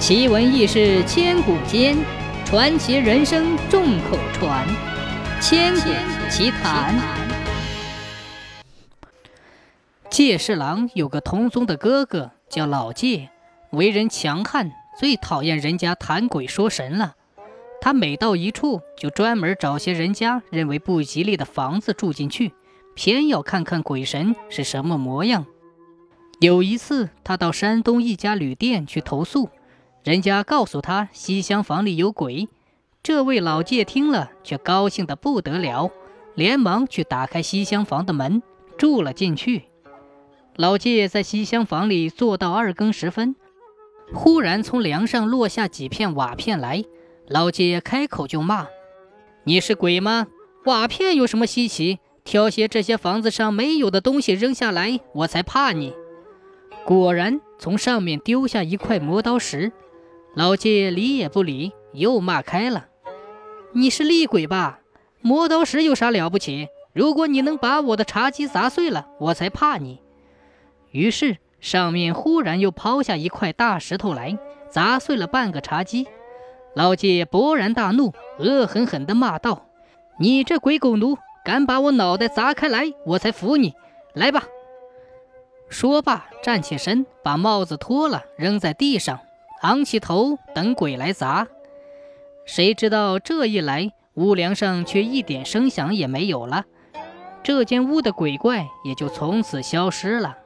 奇闻异事千古间，传奇人生众口传。千古奇谈。介世郎有个同宗的哥哥叫老介，为人强悍，最讨厌人家谈鬼说神了。他每到一处，就专门找些人家认为不吉利的房子住进去，偏要看看鬼神是什么模样。有一次，他到山东一家旅店去投宿，人家告诉他西厢房里有鬼。这位老介听了，却高兴得不得了，连忙去打开西厢房的门，住了进去。老介在西厢房里坐到二更时分，忽然从梁上落下几片瓦片来。老介开口就骂：“你是鬼吗？瓦片有什么稀奇？挑些这些房子上没有的东西扔下来，我才怕你。”果然从上面丢下一块磨刀石，老介理也不理，又骂开了：“你是厉鬼吧？磨刀石有啥了不起？如果你能把我的茶几砸碎了，我才怕你。”于是上面忽然又抛下一块大石头来，砸碎了半个茶几。老介勃然大怒，恶狠狠地骂道：“你这鬼狗奴，敢把我脑袋砸开来，我才服你！来吧！”说罢，站起身，把帽子脱了，扔在地上，昂起头等鬼来砸。谁知道这一来，屋梁上却一点声响也没有了，这间屋的鬼怪也就从此消失了。